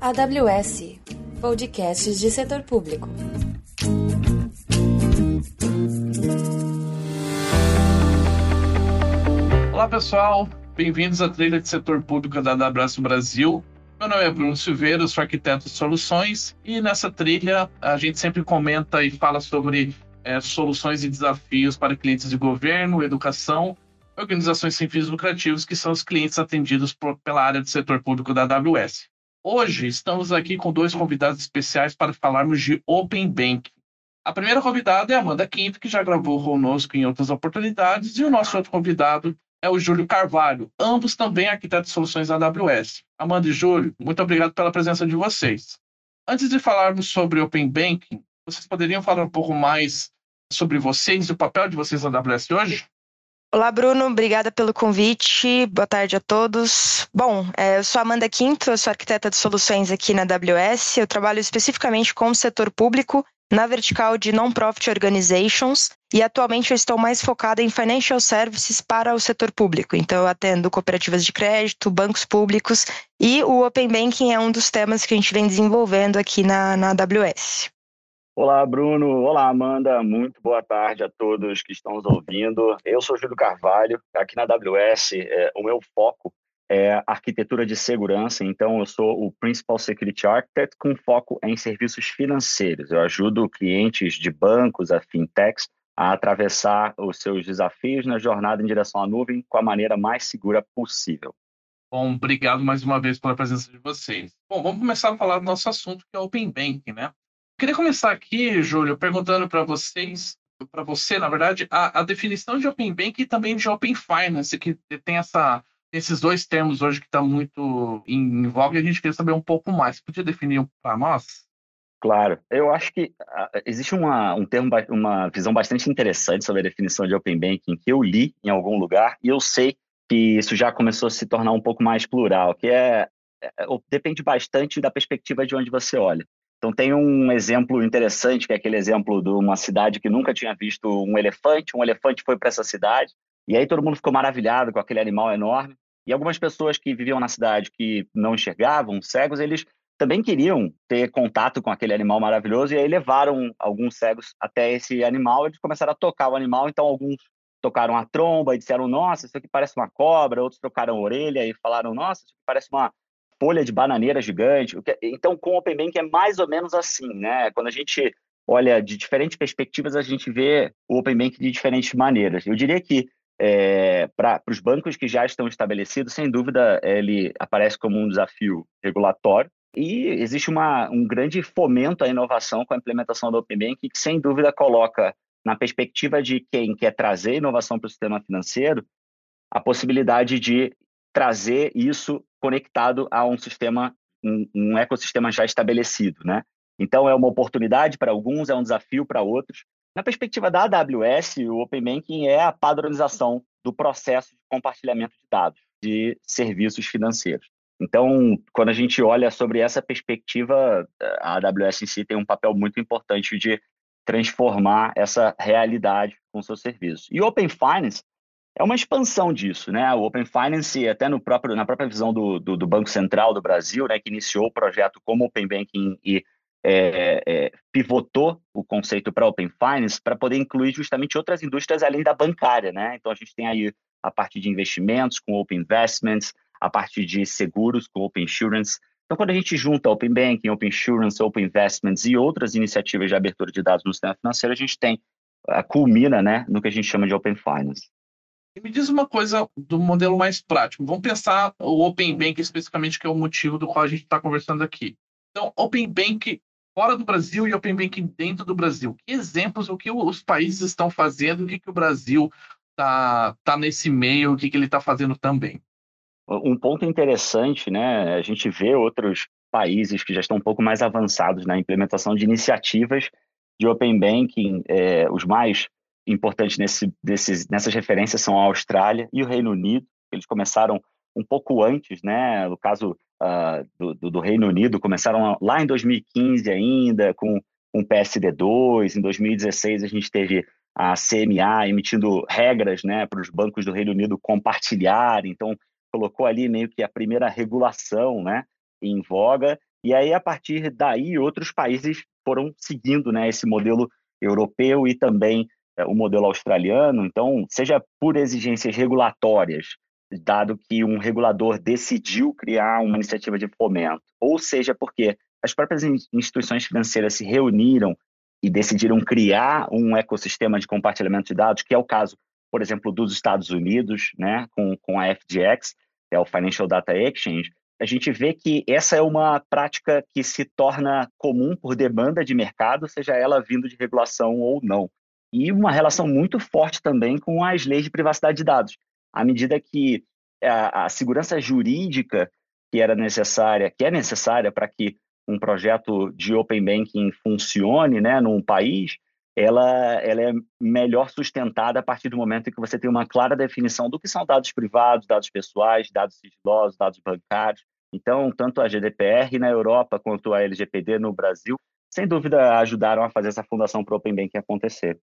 AWS Podcasts de Setor Público. Olá pessoal, bem-vindos à trilha de setor público da AWS Brasil. Meu nome é Bruno Silveira, sou arquiteto de soluções e nessa trilha a gente sempre comenta e fala sobre é, soluções e desafios para clientes de governo, educação, organizações sem fins lucrativos, que são os clientes atendidos por, pela área de setor público da AWS. Hoje estamos aqui com dois convidados especiais para falarmos de Open Banking. A primeira convidada é Amanda Quinto, que já gravou conosco em outras oportunidades, e o nosso outro convidado é o Júlio Carvalho, ambos também arquitetos de soluções AWS. Amanda e Júlio, muito obrigado pela presença de vocês. Antes de falarmos sobre Open Banking, vocês poderiam falar um pouco mais sobre vocês e o papel de vocês na AWS hoje? Olá, Bruno. Obrigada pelo convite. Boa tarde a todos. Bom, é, eu sou Amanda Quinto, eu sou arquiteta de soluções aqui na AWS. Eu trabalho especificamente com o setor público na vertical de Non-Profit Organizations e atualmente eu estou mais focada em Financial Services para o setor público. Então, eu atendo cooperativas de crédito, bancos públicos e o Open Banking é um dos temas que a gente vem desenvolvendo aqui na, na AWS. Olá, Bruno. Olá, Amanda. Muito boa tarde a todos que estão nos ouvindo. Eu sou Júlio Carvalho. Aqui na AWS, é, o meu foco é arquitetura de segurança. Então, eu sou o Principal Security Architect com foco em serviços financeiros. Eu ajudo clientes de bancos, a fintechs, a atravessar os seus desafios na jornada em direção à nuvem com a maneira mais segura possível. Bom, obrigado mais uma vez pela presença de vocês. Bom, vamos começar a falar do nosso assunto, que é o Open Banking, né? Queria começar aqui, Júlio, perguntando para vocês, para você, na verdade, a, a, definição de Open Bank e também de Open Finance, que tem essa, esses dois termos hoje que está muito em voga e a gente queria saber um pouco mais. Você podia definir para nós? Claro, eu acho que existe uma, um termo, uma visão bastante interessante sobre a definição de Open Banking que eu li em algum lugar e eu sei que isso já começou a se tornar um pouco mais plural, que é, é depende bastante da perspectiva de onde você olha. Então tem um exemplo interessante, que é aquele exemplo de uma cidade que nunca tinha visto um elefante, um elefante foi para essa cidade, e aí todo mundo ficou maravilhado com aquele animal enorme. E algumas pessoas que viviam na cidade que não enxergavam, cegos, eles também queriam ter contato com aquele animal maravilhoso, e aí levaram alguns cegos até esse animal, eles começaram a tocar o animal, então alguns tocaram a tromba e disseram, nossa, isso aqui parece uma cobra, outros tocaram a orelha e falaram, nossa, isso aqui parece uma, folha de bananeira gigante. Então, com o Open Bank é mais ou menos assim, né? Quando a gente olha de diferentes perspectivas, a gente vê o Open Bank de diferentes maneiras. Eu diria que é, para os bancos que já estão estabelecidos, sem dúvida, ele aparece como um desafio regulatório. E existe uma, um grande fomento à inovação com a implementação do Open Bank, que sem dúvida coloca na perspectiva de quem quer trazer inovação para o sistema financeiro, a possibilidade de trazer isso conectado a um sistema, um, um ecossistema já estabelecido, né? Então é uma oportunidade para alguns, é um desafio para outros. Na perspectiva da AWS, o Open Banking é a padronização do processo de compartilhamento de dados de serviços financeiros. Então, quando a gente olha sobre essa perspectiva, a AWS em si tem um papel muito importante de transformar essa realidade com seus serviços. E Open Finance é uma expansão disso, né? O Open Finance, até no próprio, na própria visão do, do, do Banco Central do Brasil, né, que iniciou o projeto como Open Banking e é, é, pivotou o conceito para Open Finance para poder incluir justamente outras indústrias além da bancária, né? Então a gente tem aí a parte de investimentos com Open Investments, a parte de seguros com Open Insurance. Então quando a gente junta Open Banking, Open Insurance, Open Investments e outras iniciativas de abertura de dados no sistema financeiro, a gente tem culmina, né, no que a gente chama de Open Finance. Me diz uma coisa do modelo mais prático. Vamos pensar o Open Bank especificamente, que é o motivo do qual a gente está conversando aqui. Então, Open Bank fora do Brasil e Open Bank dentro do Brasil. Que exemplos, o que os países estão fazendo, o que, que o Brasil está tá nesse meio, o que, que ele está fazendo também? Um ponto interessante, né? A gente vê outros países que já estão um pouco mais avançados na implementação de iniciativas de Open Banking, é, os mais importantes nesse, desses, nessas referências são a Austrália e o Reino Unido. Eles começaram um pouco antes, né? No caso uh, do, do, Reino Unido, começaram lá em 2015 ainda, com um PSD2. Em 2016 a gente teve a CMA emitindo regras, né, para os bancos do Reino Unido compartilhar. Então colocou ali meio que a primeira regulação, né, em voga, e aí a partir daí outros países foram seguindo, né, esse modelo europeu e também o modelo australiano. Então, seja por exigências regulatórias, dado que um regulador decidiu criar uma iniciativa de fomento, ou seja porque as próprias instituições financeiras se reuniram e decidiram criar um ecossistema de compartilhamento de dados, que é o caso, por exemplo, dos Estados Unidos, né, com, com a FTX, é o Financial Data Exchange, a gente vê que essa é uma prática que se torna comum por demanda de mercado, seja ela vindo de regulação ou não. E uma relação muito forte também com as leis de privacidade de dados. À medida que a, a segurança jurídica que era necessária, que é necessária para que um projeto de open banking funcione, né, num país, ela, ela é melhor sustentada a partir do momento em que você tem uma clara definição do que são dados privados, dados pessoais, dados sigilosos, dados bancários. Então, tanto a GDPR na Europa quanto a LGPD no Brasil, sem dúvida ajudaram a fazer essa fundação para o Open Banking acontecer.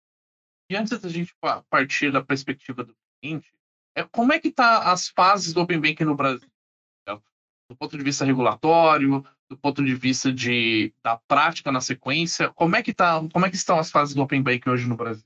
E antes da gente partir da perspectiva do cliente, é, como é que tá as fases do Open Banking no Brasil? Do ponto de vista regulatório, do ponto de vista de, da prática na sequência, como é que tá, como é que estão as fases do Open Banking hoje no Brasil?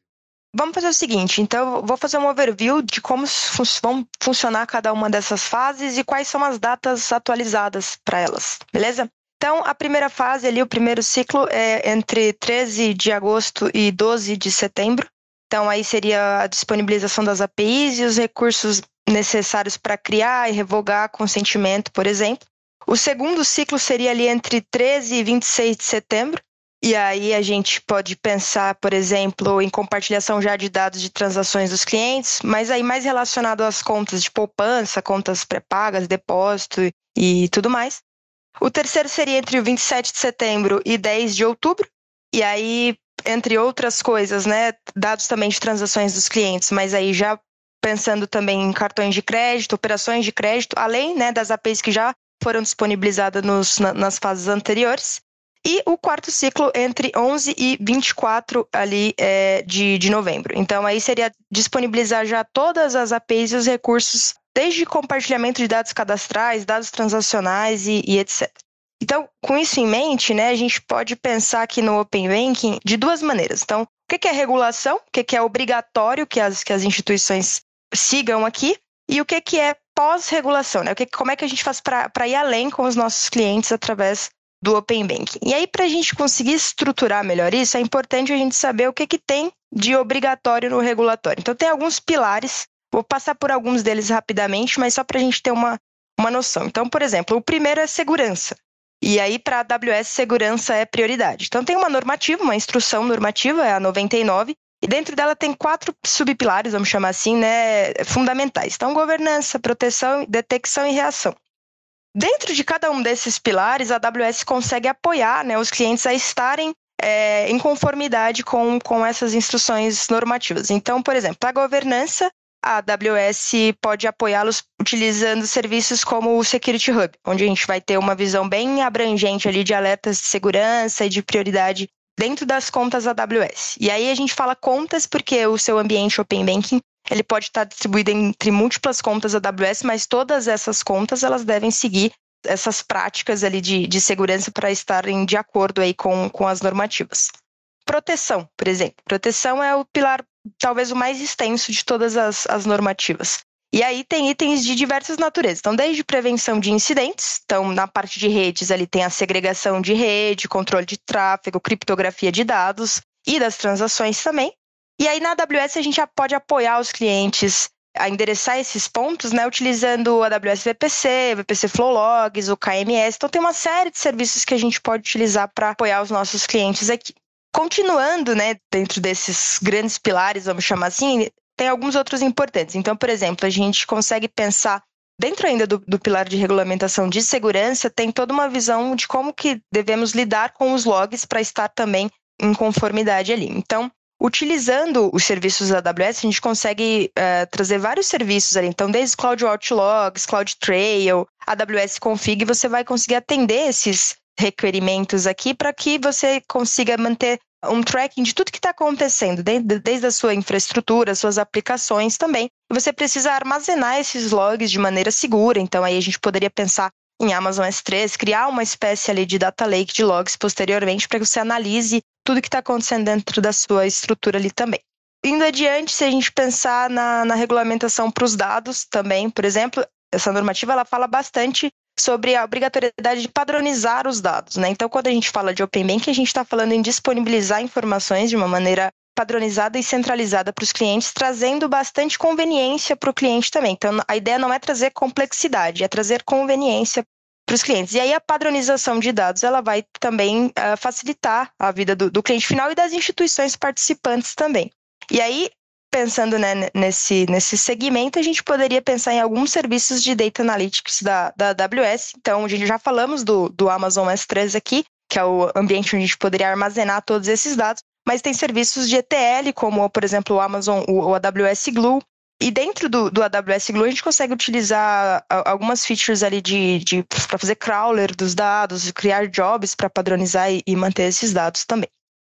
Vamos fazer o seguinte, então vou fazer um overview de como fun vão funcionar cada uma dessas fases e quais são as datas atualizadas para elas, beleza? Então, a primeira fase ali, o primeiro ciclo é entre 13 de agosto e 12 de setembro. Então, aí seria a disponibilização das APIs e os recursos necessários para criar e revogar consentimento, por exemplo. O segundo ciclo seria ali entre 13 e 26 de setembro. E aí a gente pode pensar, por exemplo, em compartilhação já de dados de transações dos clientes, mas aí mais relacionado às contas de poupança, contas pré-pagas, depósito e tudo mais. O terceiro seria entre o 27 de setembro e 10 de outubro. E aí, entre outras coisas, né, dados também de transações dos clientes, mas aí já pensando também em cartões de crédito, operações de crédito, além né, das APIs que já foram disponibilizadas nos, na, nas fases anteriores. E o quarto ciclo entre 11 e 24 ali é, de, de novembro. Então, aí seria disponibilizar já todas as APIs e os recursos, desde compartilhamento de dados cadastrais, dados transacionais e, e etc. Então, com isso em mente, né, a gente pode pensar aqui no Open Banking de duas maneiras. Então, o que é regulação, o que é obrigatório que as, que as instituições sigam aqui, e o que é pós-regulação, né? O que, como é que a gente faz para ir além com os nossos clientes através do Open Banking. E aí, para a gente conseguir estruturar melhor isso, é importante a gente saber o que, que tem de obrigatório no regulatório. Então, tem alguns pilares, vou passar por alguns deles rapidamente, mas só para a gente ter uma, uma noção. Então, por exemplo, o primeiro é segurança. E aí, para a AWS, segurança é prioridade. Então, tem uma normativa, uma instrução normativa, é a 99, e dentro dela tem quatro subpilares, vamos chamar assim, né, fundamentais. Então, governança, proteção, detecção e reação. Dentro de cada um desses pilares, a AWS consegue apoiar né, os clientes a estarem é, em conformidade com, com essas instruções normativas. Então, por exemplo, a governança, a AWS pode apoiá-los utilizando serviços como o Security Hub, onde a gente vai ter uma visão bem abrangente ali de alertas de segurança e de prioridade dentro das contas AWS. E aí a gente fala contas porque o seu ambiente Open Banking ele pode estar distribuído entre múltiplas contas AWS, mas todas essas contas elas devem seguir essas práticas ali de, de segurança para estarem de acordo aí com, com as normativas. Proteção, por exemplo. Proteção é o pilar talvez o mais extenso de todas as, as normativas. E aí tem itens de diversas naturezas. Então, desde prevenção de incidentes, então na parte de redes ali tem a segregação de rede, controle de tráfego, criptografia de dados e das transações também. E aí na AWS a gente já pode apoiar os clientes a endereçar esses pontos, né, utilizando o AWS VPC, VPC Flow Logs, o KMS. Então tem uma série de serviços que a gente pode utilizar para apoiar os nossos clientes aqui. Continuando, né, dentro desses grandes pilares, vamos chamar assim, tem alguns outros importantes. Então, por exemplo, a gente consegue pensar dentro ainda do, do, pilar de regulamentação de segurança, tem toda uma visão de como que devemos lidar com os logs para estar também em conformidade ali. Então, Utilizando os serviços da AWS, a gente consegue uh, trazer vários serviços ali. Então, desde Cloud Logs, Cloud Trail, AWS Config, você vai conseguir atender esses requerimentos aqui para que você consiga manter um tracking de tudo que está acontecendo, desde, a sua infraestrutura, suas aplicações também. Você precisa armazenar esses logs de maneira segura. Então, aí a gente poderia pensar em Amazon S3, criar uma espécie ali de data lake de logs posteriormente para que você analise tudo que está acontecendo dentro da sua estrutura ali também. Indo adiante, se a gente pensar na, na regulamentação para os dados também, por exemplo, essa normativa ela fala bastante sobre a obrigatoriedade de padronizar os dados. Né? Então, quando a gente fala de Open Bank, a gente está falando em disponibilizar informações de uma maneira padronizada e centralizada para os clientes, trazendo bastante conveniência para o cliente também. Então, a ideia não é trazer complexidade, é trazer conveniência para os clientes. E aí a padronização de dados ela vai também uh, facilitar a vida do, do cliente final e das instituições participantes também. E aí pensando né, nesse, nesse segmento, a gente poderia pensar em alguns serviços de Data Analytics da, da AWS. Então, a gente já falamos do, do Amazon S3 aqui, que é o ambiente onde a gente poderia armazenar todos esses dados, mas tem serviços de ETL, como, por exemplo, o Amazon, o, o AWS Glue. E dentro do, do AWS Glue, a gente consegue utilizar algumas features ali de, de para fazer crawler dos dados, criar jobs para padronizar e, e manter esses dados também.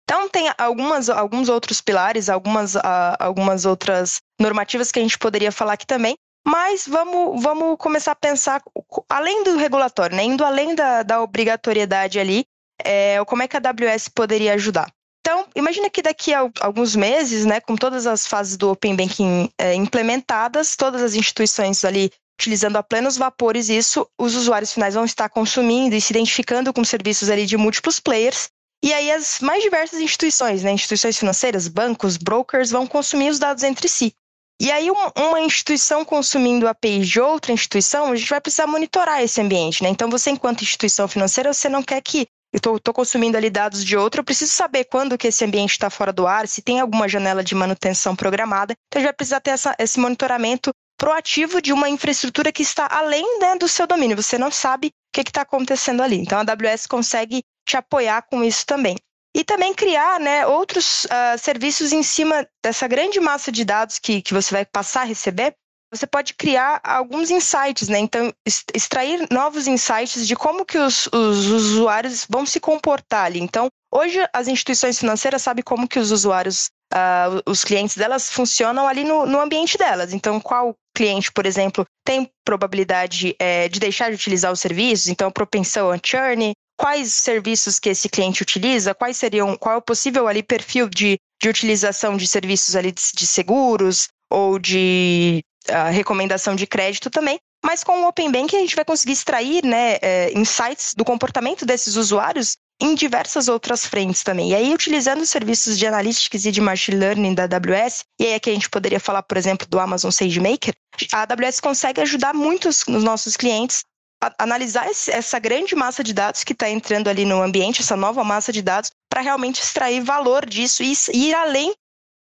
Então, tem algumas, alguns outros pilares, algumas, uh, algumas outras normativas que a gente poderia falar aqui também, mas vamos, vamos começar a pensar, além do regulatório, né, indo além da, da obrigatoriedade ali, é, como é que a AWS poderia ajudar. Então, imagina que daqui a alguns meses, né, com todas as fases do Open Banking é, implementadas, todas as instituições ali utilizando a plenos vapores isso, os usuários finais vão estar consumindo e se identificando com serviços ali de múltiplos players, e aí as mais diversas instituições, né, instituições financeiras, bancos, brokers, vão consumir os dados entre si. E aí uma instituição consumindo APIs de outra instituição, a gente vai precisar monitorar esse ambiente, né? Então você, enquanto instituição financeira, você não quer que eu estou consumindo ali dados de outra, eu preciso saber quando que esse ambiente está fora do ar, se tem alguma janela de manutenção programada. Então a gente vai precisar ter essa, esse monitoramento proativo de uma infraestrutura que está além né, do seu domínio. Você não sabe o que está acontecendo ali. Então a AWS consegue te apoiar com isso também. E também criar né, outros uh, serviços em cima dessa grande massa de dados que, que você vai passar a receber. Você pode criar alguns insights, né? Então, extrair novos insights de como que os, os usuários vão se comportar ali. Então, hoje as instituições financeiras sabem como que os usuários Uh, os clientes delas funcionam ali no, no, ambiente delas. Então, qual cliente, por exemplo, tem probabilidade é, de deixar de utilizar os serviços, então propensão a churn, quais serviços que esse cliente utiliza, quais seriam, qual é o possível ali perfil de, de utilização de serviços ali de, de seguros ou de uh, recomendação de crédito também. Mas com o Open Bank a gente vai conseguir extrair né, é, insights do comportamento desses usuários em diversas outras frentes também. E aí, utilizando os serviços de analytics e de machine learning da AWS, e aí aqui a gente poderia falar, por exemplo, do Amazon SageMaker, a AWS consegue ajudar muitos os nossos clientes a analisar essa grande massa de dados que está entrando ali no ambiente, essa nova massa de dados, para realmente extrair valor disso e ir além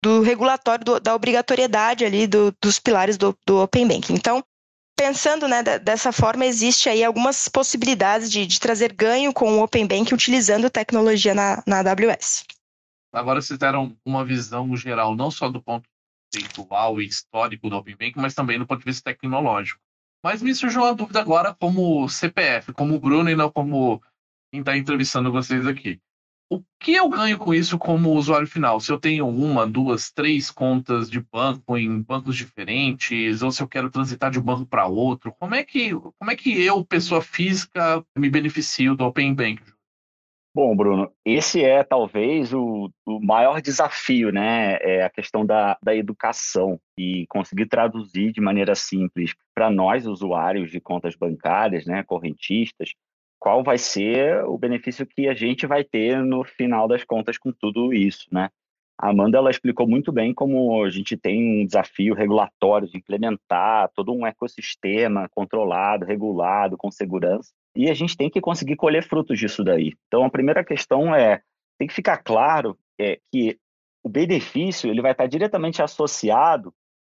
do regulatório, do, da obrigatoriedade ali do, dos pilares do, do Open Banking. Então, pensando né, dessa forma, existe aí algumas possibilidades de, de trazer ganho com o Open Bank utilizando tecnologia na, na AWS. Agora vocês deram uma visão geral, não só do ponto conceitual e histórico do Open Bank, mas também do ponto de vista tecnológico. Mas me surgiu uma dúvida agora como CPF, como Bruno e não como quem está entrevistando vocês aqui o que eu ganho com isso como usuário final? Se eu tenho uma, duas, três contas de banco em bancos diferentes, ou se eu quero transitar de um banco para outro, como é que como é que eu, pessoa física, me beneficio do Open Bank? Bom, Bruno, esse é talvez o, o maior desafio, né? É a questão da, da educação e conseguir traduzir de maneira simples para nós, usuários de contas bancárias, né, correntistas, qual vai ser o benefício que a gente vai ter no final das contas com tudo isso, né? A Amanda ela explicou muito bem como a gente tem um desafio regulatório de implementar todo um ecossistema controlado, regulado, com segurança, e a gente tem que conseguir colher frutos disso daí. Então, a primeira questão é tem que ficar claro é, que o benefício ele vai estar diretamente associado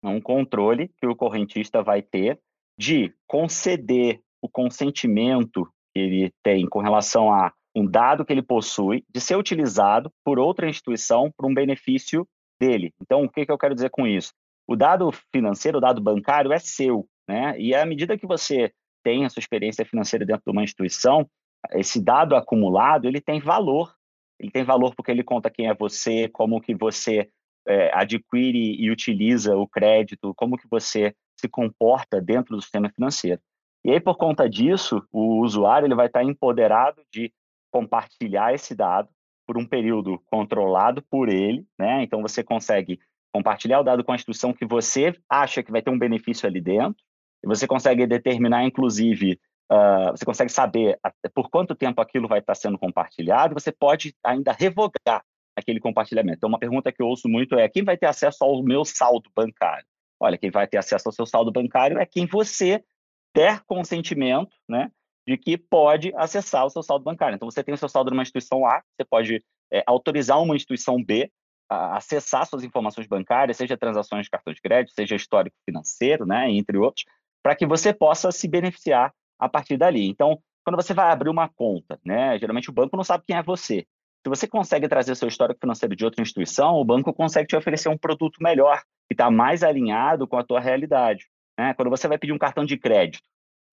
a um controle que o correntista vai ter de conceder o consentimento ele tem com relação a um dado que ele possui de ser utilizado por outra instituição para um benefício dele. Então, o que, que eu quero dizer com isso? O dado financeiro, o dado bancário é seu, né? E à medida que você tem a sua experiência financeira dentro de uma instituição, esse dado acumulado, ele tem valor ele tem valor porque ele conta quem é você, como que você é, adquire e utiliza o crédito, como que você se comporta dentro do sistema financeiro. E aí, por conta disso, o usuário ele vai estar empoderado de compartilhar esse dado por um período controlado por ele, né? Então você consegue compartilhar o dado com a instituição que você acha que vai ter um benefício ali dentro, e você consegue determinar, inclusive, uh, você consegue saber por quanto tempo aquilo vai estar sendo compartilhado, você pode ainda revogar aquele compartilhamento. Então, uma pergunta que eu ouço muito é: quem vai ter acesso ao meu saldo bancário? Olha, quem vai ter acesso ao seu saldo bancário é quem você der consentimento, né, de que pode acessar o seu saldo bancário. Então, você tem o seu saldo numa instituição A, você pode é, autorizar uma instituição B a acessar suas informações bancárias, seja transações de cartão de crédito, seja histórico financeiro, né, entre outros, para que você possa se beneficiar a partir dali. Então, quando você vai abrir uma conta, né, geralmente o banco não sabe quem é você. Se você consegue trazer seu histórico financeiro de outra instituição, o banco consegue te oferecer um produto melhor, que está mais alinhado com a tua realidade. Né? Quando você vai pedir um cartão de crédito,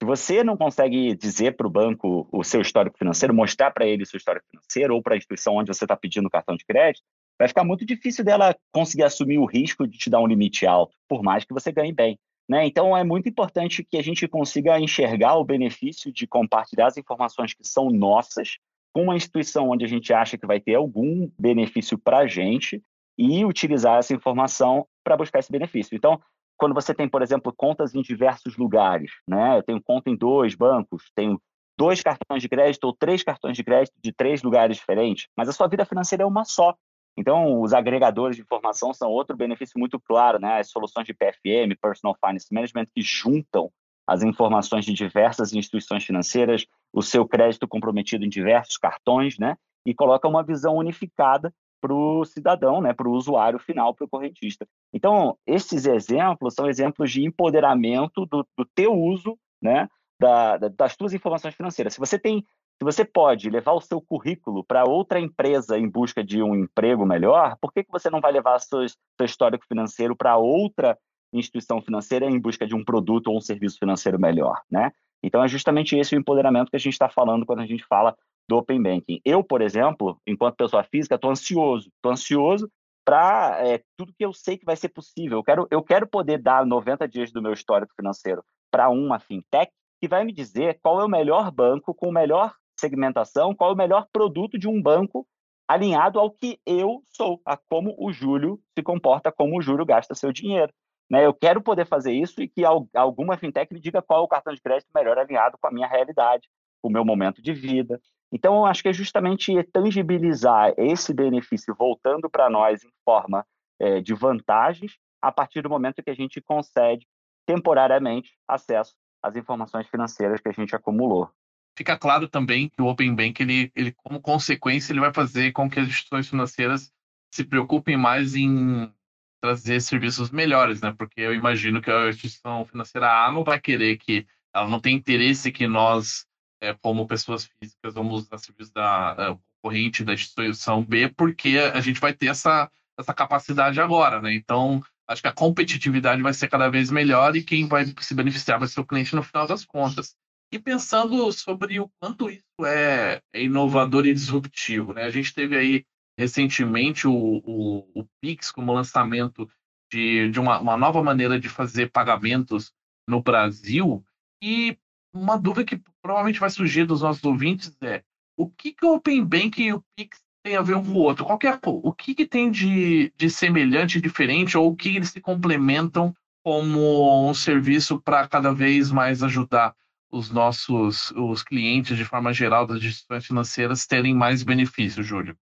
se você não consegue dizer para o banco o seu histórico financeiro, mostrar para ele o seu histórico financeiro ou para a instituição onde você está pedindo o cartão de crédito, vai ficar muito difícil dela conseguir assumir o risco de te dar um limite alto, por mais que você ganhe bem. Né? Então, é muito importante que a gente consiga enxergar o benefício de compartilhar as informações que são nossas com uma instituição onde a gente acha que vai ter algum benefício para a gente e utilizar essa informação para buscar esse benefício. Então, quando você tem, por exemplo, contas em diversos lugares, né? Eu tenho conta em dois bancos, tenho dois cartões de crédito ou três cartões de crédito de três lugares diferentes, mas a sua vida financeira é uma só. Então, os agregadores de informação são outro benefício muito claro, né? As soluções de PFM, Personal Finance Management, que juntam as informações de diversas instituições financeiras, o seu crédito comprometido em diversos cartões, né? E coloca uma visão unificada para o cidadão, né? Para o usuário final, para o correntista. Então, esses exemplos são exemplos de empoderamento do, do teu uso, né? Da, da, das tuas informações financeiras. Se você tem, se você pode levar o seu currículo para outra empresa em busca de um emprego melhor, por que, que você não vai levar seu, seu histórico financeiro para outra instituição financeira em busca de um produto ou um serviço financeiro melhor, né? Então é justamente esse o empoderamento que a gente está falando quando a gente fala do Open Banking. Eu, por exemplo, enquanto pessoa física, estou ansioso, estou ansioso para é, tudo que eu sei que vai ser possível. Eu quero, eu quero poder dar 90 dias do meu histórico financeiro para uma fintech que vai me dizer qual é o melhor banco com melhor segmentação, qual é o melhor produto de um banco alinhado ao que eu sou, a como o Júlio se comporta, como o Júlio gasta seu dinheiro. Né? Eu quero poder fazer isso e que alguma fintech me diga qual é o cartão de crédito melhor alinhado com a minha realidade, o meu momento de vida. Então, eu acho que é justamente tangibilizar esse benefício voltando para nós em forma é, de vantagens a partir do momento que a gente concede temporariamente acesso às informações financeiras que a gente acumulou. Fica claro também que o Open Bank, ele, ele, como consequência, ele vai fazer com que as instituições financeiras se preocupem mais em trazer serviços melhores, né? Porque eu imagino que a instituição financeira A não vai querer que ela não tem interesse que nós, é, como pessoas físicas, vamos usar serviços da, da corrente da instituição B, porque a gente vai ter essa, essa capacidade agora, né? Então, acho que a competitividade vai ser cada vez melhor e quem vai se beneficiar vai ser o cliente no final das contas. E pensando sobre o quanto isso é, é inovador e disruptivo, né? A gente teve aí recentemente o, o, o Pix como lançamento de, de uma, uma nova maneira de fazer pagamentos no Brasil. E uma dúvida que provavelmente vai surgir dos nossos ouvintes é o que, que o Open Bank e o Pix tem a ver um com o outro? Qual é, o que, que tem de, de semelhante, diferente, ou o que eles se complementam como um serviço para cada vez mais ajudar os nossos os clientes, de forma geral, das instituições financeiras, terem mais benefícios, Júlio?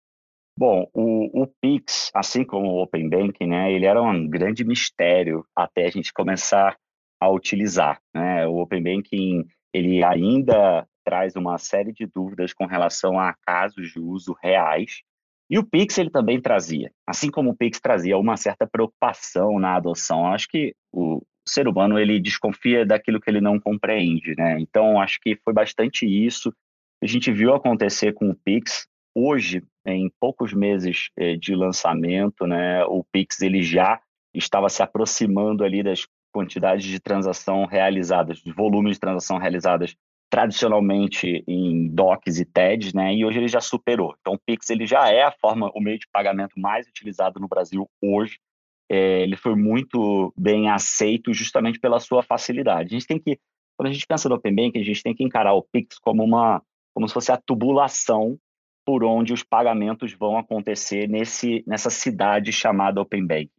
Bom, o, o, Pix, assim como o Open Banking, né, ele era um grande mistério até a gente começar a utilizar. Né? O Open Banking ele ainda traz uma série de dúvidas com relação a casos de uso reais. E o Pix ele também trazia, assim como o Pix trazia uma certa preocupação na adoção. Acho que o ser humano ele desconfia daquilo que ele não compreende, né? Então acho que foi bastante isso. A gente viu acontecer com o Pix. Hoje em poucos meses eh, de lançamento, né, o Pix ele já estava se aproximando ali das quantidades de transação realizadas, de volumes de transação realizadas tradicionalmente em DOCs e TEDs, né? E hoje ele já superou. Então, o Pix ele já é a forma, o meio de pagamento mais utilizado no Brasil hoje. É, ele foi muito bem aceito justamente pela sua facilidade. A gente tem que, quando a gente pensa no Open Bank, a gente tem que encarar o Pix como uma, como se fosse a tubulação por onde os pagamentos vão acontecer nesse, nessa cidade chamada Open Bank, tá?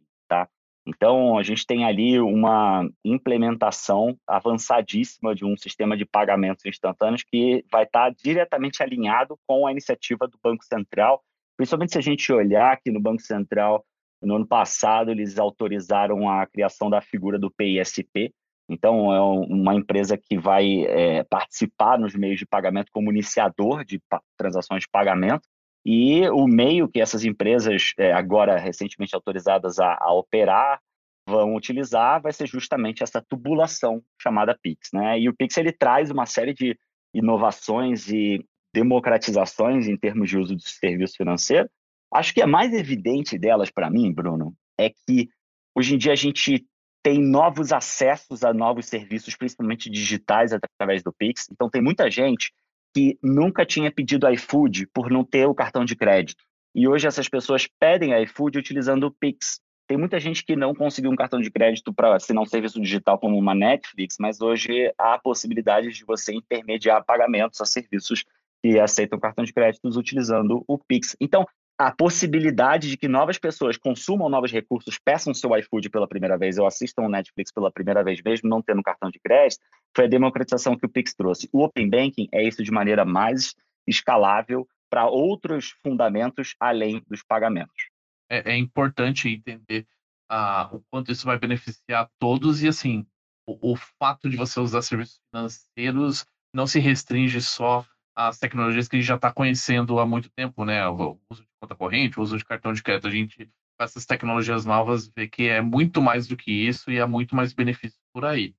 Então, a gente tem ali uma implementação avançadíssima de um sistema de pagamentos instantâneos que vai estar diretamente alinhado com a iniciativa do Banco Central, principalmente se a gente olhar aqui no Banco Central, no ano passado, eles autorizaram a criação da figura do PISP. Então, é uma empresa que vai é, participar nos meios de pagamento como iniciador de transações de pagamento. E o meio que essas empresas, é, agora recentemente autorizadas a, a, operar, vão utilizar vai ser justamente essa tubulação chamada Pix. Né? E o Pix ele traz uma série de inovações e democratizações em termos de uso de serviço financeiro. Acho que a mais evidente delas para mim, Bruno, é que hoje em dia a gente tem novos acessos a novos serviços, principalmente digitais, através do Pix. Então, tem muita gente que nunca tinha pedido iFood por não ter o cartão de crédito. E hoje essas pessoas pedem iFood utilizando o Pix. Tem muita gente que não conseguiu um cartão de crédito para assinar um serviço digital como uma Netflix, mas hoje há a possibilidade de você intermediar pagamentos a serviços que aceitam cartão de crédito utilizando o Pix. Então, a possibilidade de que novas pessoas consumam novos recursos, peçam seu iFood pela primeira vez ou assistam o Netflix pela primeira vez, mesmo não tendo cartão de crédito, foi a democratização que o Pix trouxe. O Open Banking é isso de maneira mais escalável para outros fundamentos além dos pagamentos. É, é importante entender uh, o quanto isso vai beneficiar todos e, assim, o, o fato de você usar serviços financeiros não se restringe só às tecnologias que a gente já está conhecendo há muito tempo, né? O uso de conta corrente, uso de cartão de crédito. A gente, com essas tecnologias novas, vê que é muito mais do que isso e há muito mais benefício por aí.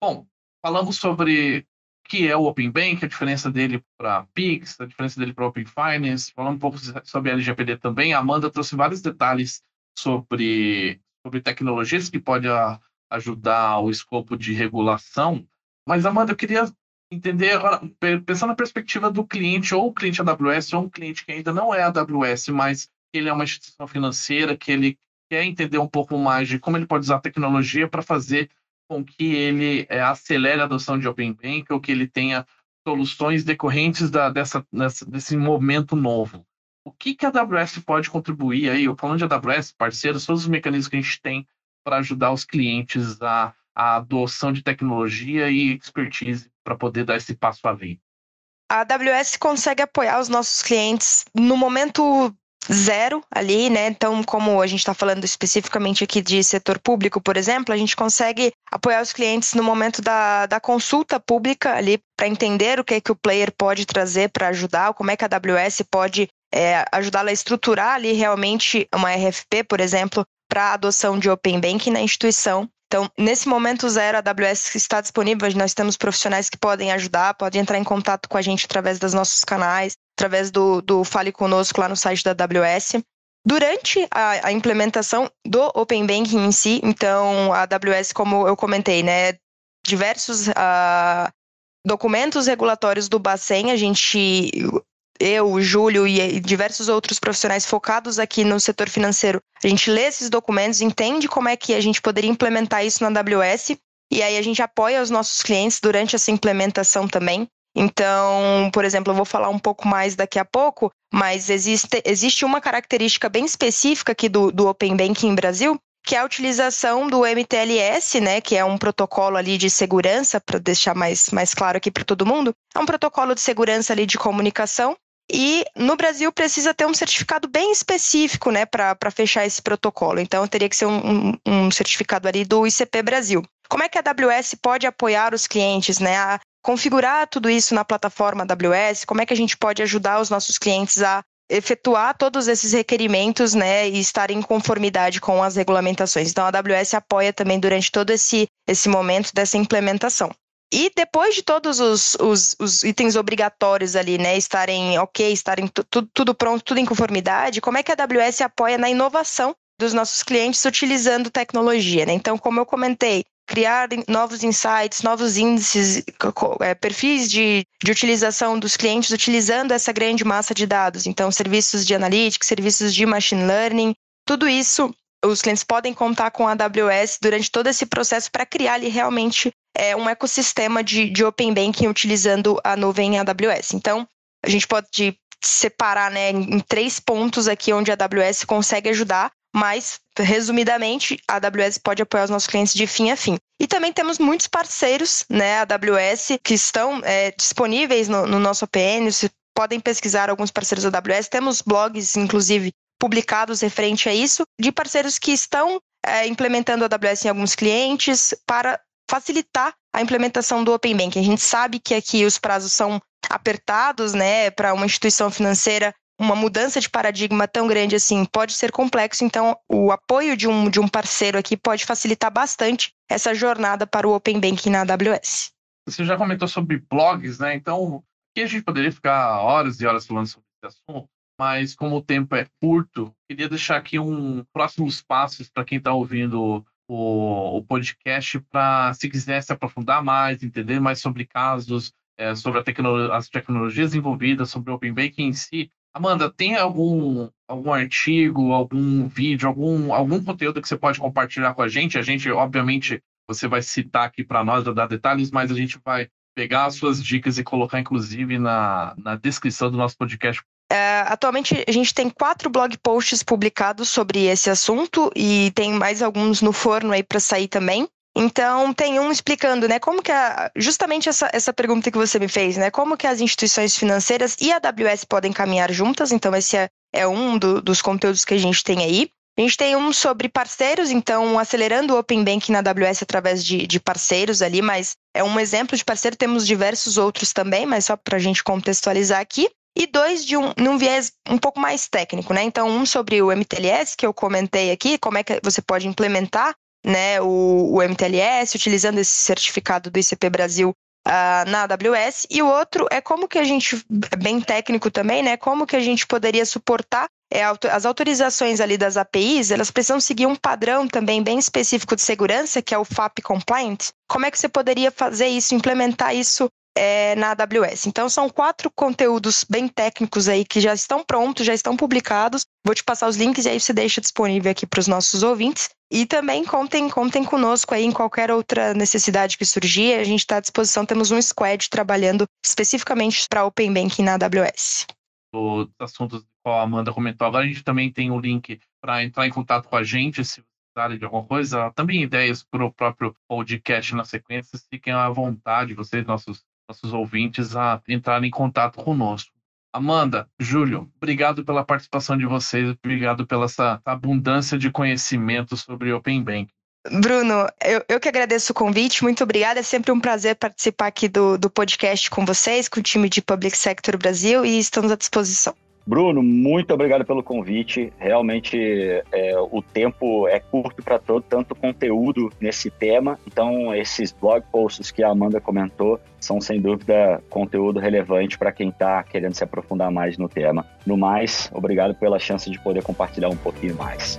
Bom, falamos sobre o que é o Open Bank, a diferença dele para Pix, a diferença dele para Open Finance, falando um pouco sobre a LGPD também. A Amanda trouxe vários detalhes sobre, sobre tecnologias que podem ajudar o escopo de regulação. Mas, Amanda, eu queria entender agora, pensando na perspectiva do cliente, ou o cliente AWS, ou um cliente que ainda não é AWS, mas ele é uma instituição financeira, que ele quer entender um pouco mais de como ele pode usar a tecnologia para fazer com que ele é, acelere a adoção de Open Bank ou que ele tenha soluções decorrentes da, dessa, desse momento novo. O que, que a AWS pode contribuir aí? Eu falando de AWS, parceiros, todos os mecanismos que a gente tem para ajudar os clientes a, a adoção de tecnologia e expertise para poder dar esse passo além. A AWS consegue apoiar os nossos clientes no momento zero ali, né? Então, como a gente está falando especificamente aqui de setor público, por exemplo, a gente consegue apoiar os clientes no momento da, da consulta pública ali para entender o que, é que o player pode trazer para ajudar, como é que a AWS pode é, ajudá-la a estruturar ali realmente uma RFP, por exemplo, para a adoção de Open Banking na instituição. Então, nesse momento zero, a AWS está disponível, nós temos profissionais que podem ajudar, podem entrar em contato com a gente através dos nossos canais, através do, do Fale Conosco lá no site da AWS. Durante a, a implementação do Open Banking em si, então a AWS, como eu comentei, né, diversos uh, documentos regulatórios do Bacen, a gente eu, Júlio e diversos outros profissionais focados aqui no setor financeiro, a gente lê esses documentos, entende como é que a gente poderia implementar isso na AWS e aí a gente apoia os nossos clientes durante essa implementação também. Então, por exemplo, eu vou falar um pouco mais daqui a pouco, mas existe, existe uma característica bem específica aqui do, do Open Banking Brasil, que é a utilização do MTLS, né, que é um protocolo ali de segurança, para deixar mais, mais claro aqui para todo mundo, é um protocolo de segurança ali de comunicação, e no Brasil precisa ter um certificado bem específico, né, para fechar esse protocolo. Então teria que ser um, um, certificado ali do ICP Brasil. Como é que a AWS pode apoiar os clientes, né, a configurar tudo isso na plataforma AWS? Como é que a gente pode ajudar os nossos clientes a efetuar todos esses requerimentos, né, e estar em conformidade com as regulamentações. Então a AWS apoia também durante todo esse esse momento dessa implementação. E depois de todos os, os, os, itens obrigatórios ali, né, estarem ok, estarem tudo, pronto, tudo em conformidade, como é que a AWS apoia na inovação dos nossos clientes utilizando tecnologia, né? Então, como eu comentei, criar novos insights, novos índices, é, perfis de, de utilização dos clientes utilizando essa grande massa de dados. Então, serviços de analytics, serviços de machine learning, tudo isso os clientes podem contar com a AWS durante todo esse processo para criar ali realmente é, um ecossistema de, de Open Banking utilizando a nuvem AWS. Então, a gente pode separar né, em três pontos aqui onde a AWS consegue ajudar, mas, resumidamente, a AWS pode apoiar os nossos clientes de fim a fim. E também temos muitos parceiros, né, AWS, que estão é, disponíveis no, no nosso OPN, você podem pesquisar alguns parceiros da AWS, temos blogs, inclusive, publicados referente a isso, de parceiros que estão é, implementando a AWS em alguns clientes para facilitar a implementação do Open Banking. A gente sabe que aqui os prazos são apertados, né, para uma instituição financeira, uma mudança de paradigma tão grande assim pode ser complexo, então o apoio de um, de um parceiro aqui pode facilitar bastante essa jornada para o Open Banking na AWS. Você já comentou sobre blogs, né? Então, aqui a gente poderia ficar horas e horas falando sobre esse assunto, mas como o tempo é curto, queria deixar aqui um próximos passos para quem está ouvindo o, o podcast para, se quiser se aprofundar mais, entender mais sobre casos, é, sobre tecno as tecnologias envolvidas, sobre o Open Banking em si. Amanda, tem algum, algum artigo, algum vídeo, algum, algum conteúdo que você pode compartilhar com a gente? A gente, obviamente, você vai citar aqui para nós, dar detalhes, mas a gente vai pegar as suas dicas e colocar, inclusive, na, na descrição do nosso podcast é, atualmente a gente tem quatro blog posts publicados sobre esse assunto e tem mais alguns no forno aí para sair também. Então tem um explicando, né, como que a, justamente essa, essa pergunta que você me fez, né, como que as instituições financeiras e a AWS podem caminhar juntas. Então esse é, é um do, dos conteúdos que a gente tem aí. A gente tem um sobre parceiros, então acelerando o Open Banking na AWS através de, de parceiros ali, mas é um exemplo de parceiro. Temos diversos outros também, mas só para a gente contextualizar aqui e dois de um num viés um pouco mais técnico, né? Então, um sobre o MTLS, que eu comentei aqui, como é que você pode implementar né, o, o MTLS utilizando esse certificado do ICP Brasil uh, na AWS, e o outro é como que a gente, bem técnico também, né? Como que a gente poderia suportar é, as autorizações ali das APIs, elas precisam seguir um padrão também bem específico de segurança, que é o FAP Compliant. Como é que você poderia fazer isso, implementar isso é, na AWS. Então, são quatro conteúdos bem técnicos aí que já estão prontos, já estão publicados. Vou te passar os links e aí você deixa disponível aqui para os nossos ouvintes. E também contem, contem conosco aí em qualquer outra necessidade que surgir. A gente está à disposição, temos um squad trabalhando especificamente para Open Banking na AWS. Os assuntos que a Amanda comentou agora, a gente também tem o um link para entrar em contato com a gente, se precisarem de alguma coisa. Também ideias para o próprio podcast na sequência. Fiquem à vontade, vocês, nossos nossos ouvintes a entrarem em contato conosco. Amanda, Júlio, obrigado pela participação de vocês, obrigado pela essa abundância de conhecimento sobre Open Bank. Bruno, eu, eu que agradeço o convite, muito obrigada. É sempre um prazer participar aqui do, do podcast com vocês, com o time de Public Sector Brasil e estamos à disposição. Bruno, muito obrigado pelo convite. Realmente é, o tempo é curto para todo tanto conteúdo nesse tema. Então, esses blog posts que a Amanda comentou são sem dúvida conteúdo relevante para quem está querendo se aprofundar mais no tema. No mais, obrigado pela chance de poder compartilhar um pouquinho mais.